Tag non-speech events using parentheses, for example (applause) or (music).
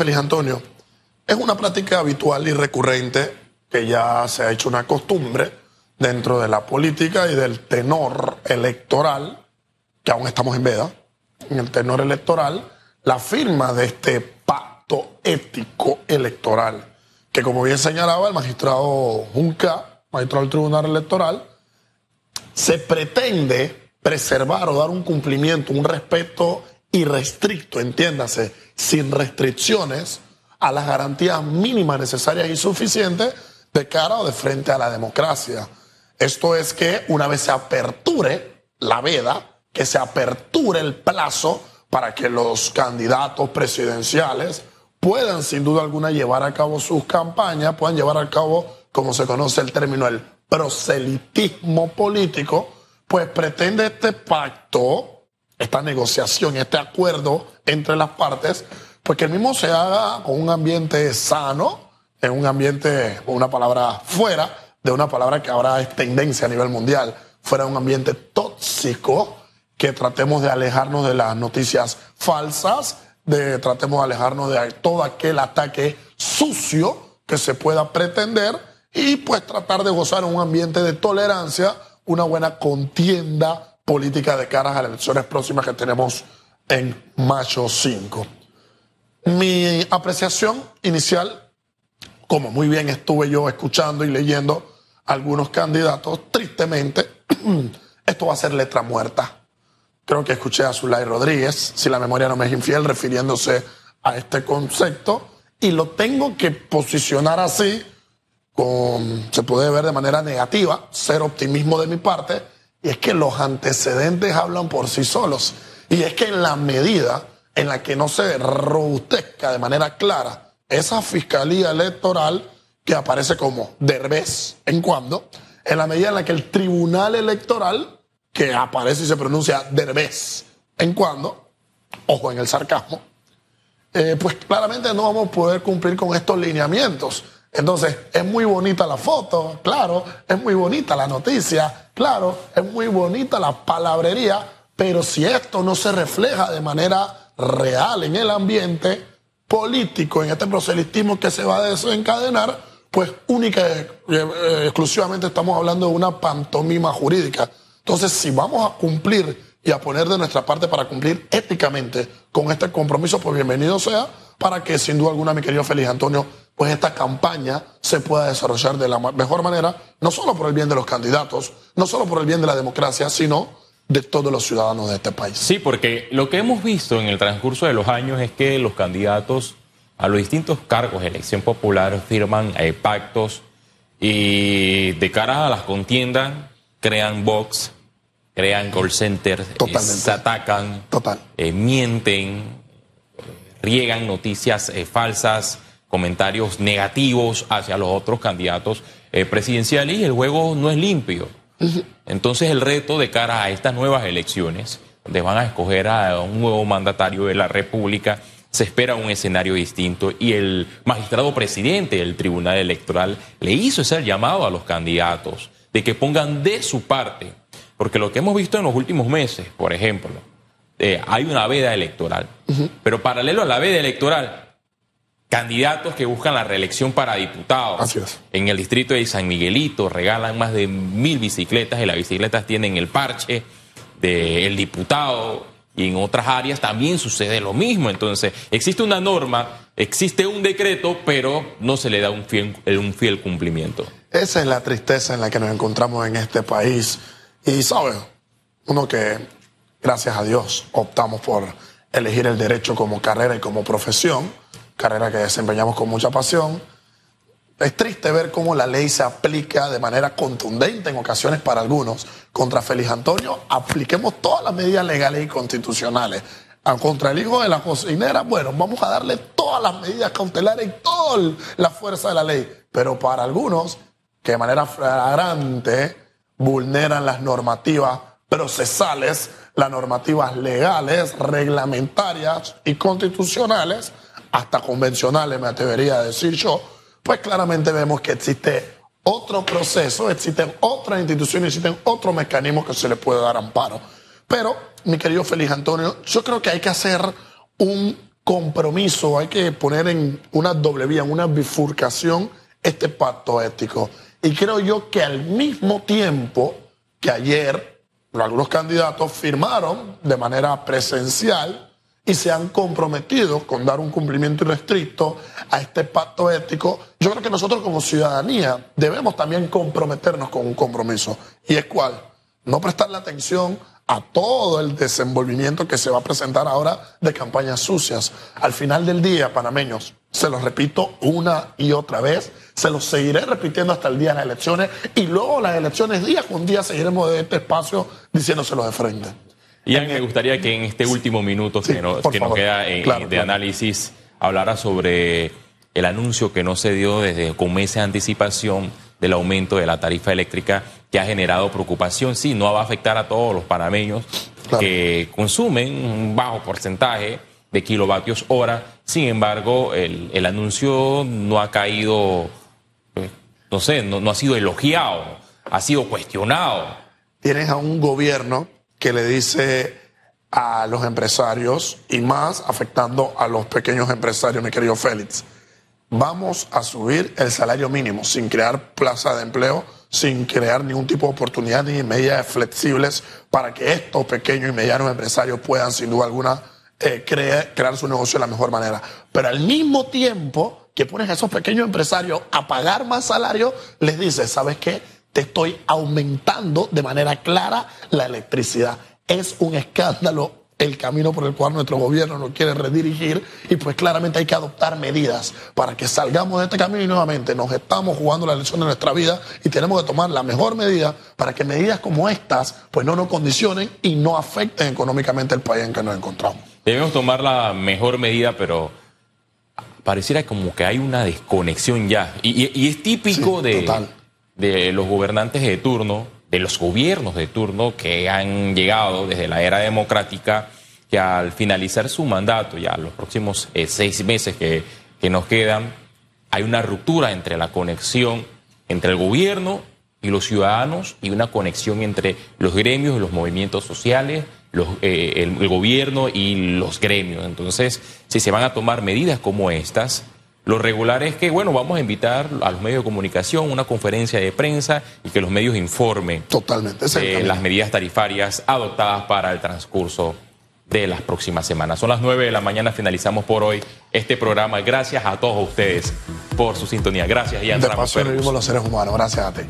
Feliz Antonio, es una práctica habitual y recurrente que ya se ha hecho una costumbre dentro de la política y del tenor electoral, que aún estamos en veda, en el tenor electoral, la firma de este pacto ético electoral, que como bien señalaba el magistrado Junca, magistrado del Tribunal Electoral, se pretende preservar o dar un cumplimiento, un respeto irrestricto, entiéndase, sin restricciones a las garantías mínimas necesarias y suficientes de cara o de frente a la democracia. Esto es que una vez se aperture la veda, que se aperture el plazo para que los candidatos presidenciales puedan sin duda alguna llevar a cabo sus campañas, puedan llevar a cabo, como se conoce el término, el proselitismo político, pues pretende este pacto, esta negociación, este acuerdo entre las partes, pues que el mismo se haga con un ambiente sano, en un ambiente, una palabra fuera, de una palabra que ahora es tendencia a nivel mundial, fuera de un ambiente tóxico, que tratemos de alejarnos de las noticias falsas, de tratemos de alejarnos de todo aquel ataque sucio que se pueda pretender y pues tratar de gozar un ambiente de tolerancia, una buena contienda política de cara a las elecciones próximas que tenemos en mayo 5. Mi apreciación inicial, como muy bien estuve yo escuchando y leyendo algunos candidatos, tristemente, (clears throat) esto va a ser letra muerta. Creo que escuché a Zulay Rodríguez, si la memoria no me es infiel, refiriéndose a este concepto, y lo tengo que posicionar así, con, se puede ver de manera negativa, ser optimismo de mi parte, y es que los antecedentes hablan por sí solos. Y es que en la medida en la que no se robustezca de manera clara esa fiscalía electoral que aparece como derbez en cuando, en la medida en la que el tribunal electoral, que aparece y se pronuncia derbez en cuando, ojo en el sarcasmo, eh, pues claramente no vamos a poder cumplir con estos lineamientos. Entonces, es muy bonita la foto, claro, es muy bonita la noticia, claro, es muy bonita la palabrería, pero si esto no se refleja de manera real en el ambiente político, en este proselitismo que se va a desencadenar, pues única y eh, exclusivamente estamos hablando de una pantomima jurídica. Entonces, si vamos a cumplir y a poner de nuestra parte para cumplir éticamente con este compromiso, pues bienvenido sea, para que sin duda alguna, mi querido Feliz Antonio, pues esta campaña se pueda desarrollar de la mejor manera, no solo por el bien de los candidatos, no solo por el bien de la democracia, sino de todos los ciudadanos de este país. Sí, porque lo que hemos visto en el transcurso de los años es que los candidatos a los distintos cargos de elección popular firman eh, pactos y de cara a las contiendas crean box, crean call centers, eh, se atacan, eh, mienten, riegan noticias falsas, comentarios negativos hacia los otros candidatos presidenciales y el juego no es limpio. Entonces el reto de cara a estas nuevas elecciones, donde van a escoger a un nuevo mandatario de la República, se espera un escenario distinto y el magistrado presidente del Tribunal Electoral le hizo ese llamado a los candidatos de que pongan de su parte, porque lo que hemos visto en los últimos meses, por ejemplo, eh, hay una veda electoral, pero paralelo a la veda electoral, candidatos que buscan la reelección para diputados. En el distrito de San Miguelito regalan más de mil bicicletas y las bicicletas tienen el parche del diputado y en otras áreas también sucede lo mismo. Entonces, existe una norma, existe un decreto, pero no se le da un fiel, un fiel cumplimiento. Esa es la tristeza en la que nos encontramos en este país. Y, ¿sabes? Uno que, gracias a Dios, optamos por elegir el derecho como carrera y como profesión carrera que desempeñamos con mucha pasión. Es triste ver cómo la ley se aplica de manera contundente en ocasiones para algunos. Contra Félix Antonio, apliquemos todas las medidas legales y constitucionales. Ah, contra el hijo de la cocinera, bueno, vamos a darle todas las medidas cautelares y toda la fuerza de la ley. Pero para algunos, que de manera flagrante vulneran las normativas procesales, las normativas legales, reglamentarias y constitucionales, hasta convencionales, me atrevería a decir yo, pues claramente vemos que existe otro proceso, existen otras instituciones, existen otros mecanismos que se le puede dar amparo. Pero, mi querido Feliz Antonio, yo creo que hay que hacer un compromiso, hay que poner en una doble vía, en una bifurcación este pacto ético. Y creo yo que al mismo tiempo que ayer algunos candidatos firmaron de manera presencial y se han comprometido con dar un cumplimiento irrestricto a este pacto ético, yo creo que nosotros como ciudadanía debemos también comprometernos con un compromiso. ¿Y es cuál? No prestarle atención a todo el desenvolvimiento que se va a presentar ahora de campañas sucias. Al final del día, panameños, se los repito una y otra vez, se los seguiré repitiendo hasta el día de las elecciones y luego las elecciones día con día seguiremos de este espacio diciéndoselo de frente. Y a mí me gustaría que en este último minuto que, nos, queda de análisis hablara sobre el anuncio que no se dio desde con meses de anticipación del aumento de la tarifa eléctrica que ha generado preocupación. Sí, no va a afectar a todos los panameños que consumen un bajo porcentaje de kilovatios hora. Sin embargo, el, anuncio no ha caído, pues, no sé, no, no ha sido elogiado, ha sido cuestionado. Tienes a un gobierno que le dice a los empresarios y más afectando a los pequeños empresarios, mi querido Félix. Vamos a subir el salario mínimo sin crear plaza de empleo sin crear ningún tipo de oportunidad ni medidas flexibles para que estos pequeños y medianos empresarios puedan, sin duda alguna, eh, crear, su negocio de la mejor manera. Pero al mismo tiempo que pones a esos pequeños empresarios a pagar más salario, les dices, ¿sabes qué? Te estoy aumentando de manera clara la electricidad. Es un escándalo el camino por el cual nuestro gobierno nos quiere redirigir y pues claramente hay que adoptar medidas para que salgamos de este camino y nuevamente nos estamos jugando la elección de nuestra vida y tenemos que tomar la mejor medida para que medidas como estas pues no nos condicionen y no afecten económicamente el país en que nos encontramos. Debemos tomar la mejor medida, pero pareciera como que hay una desconexión ya y, es típico de, de los gobernantes de turno de los gobiernos de turno que han llegado desde la era democrática, que al finalizar su mandato, ya los próximos eh, seis meses que, que nos quedan, hay una ruptura entre la conexión entre el gobierno y los ciudadanos y una conexión entre los gremios los movimientos sociales, los, eh, el, gobierno y los gremios. Entonces, si se van a tomar medidas como estas, lo regular es que, bueno, vamos a invitar a los medios de comunicación una conferencia de prensa y que los medios informen Totalmente, de las medidas tarifarias adoptadas para el transcurso de las próximas semanas. Son las 9 de la mañana, finalizamos por hoy este programa. Gracias a todos ustedes por su sintonía. Gracias, Ian De paso vivimos los seres humanos. Gracias a ti.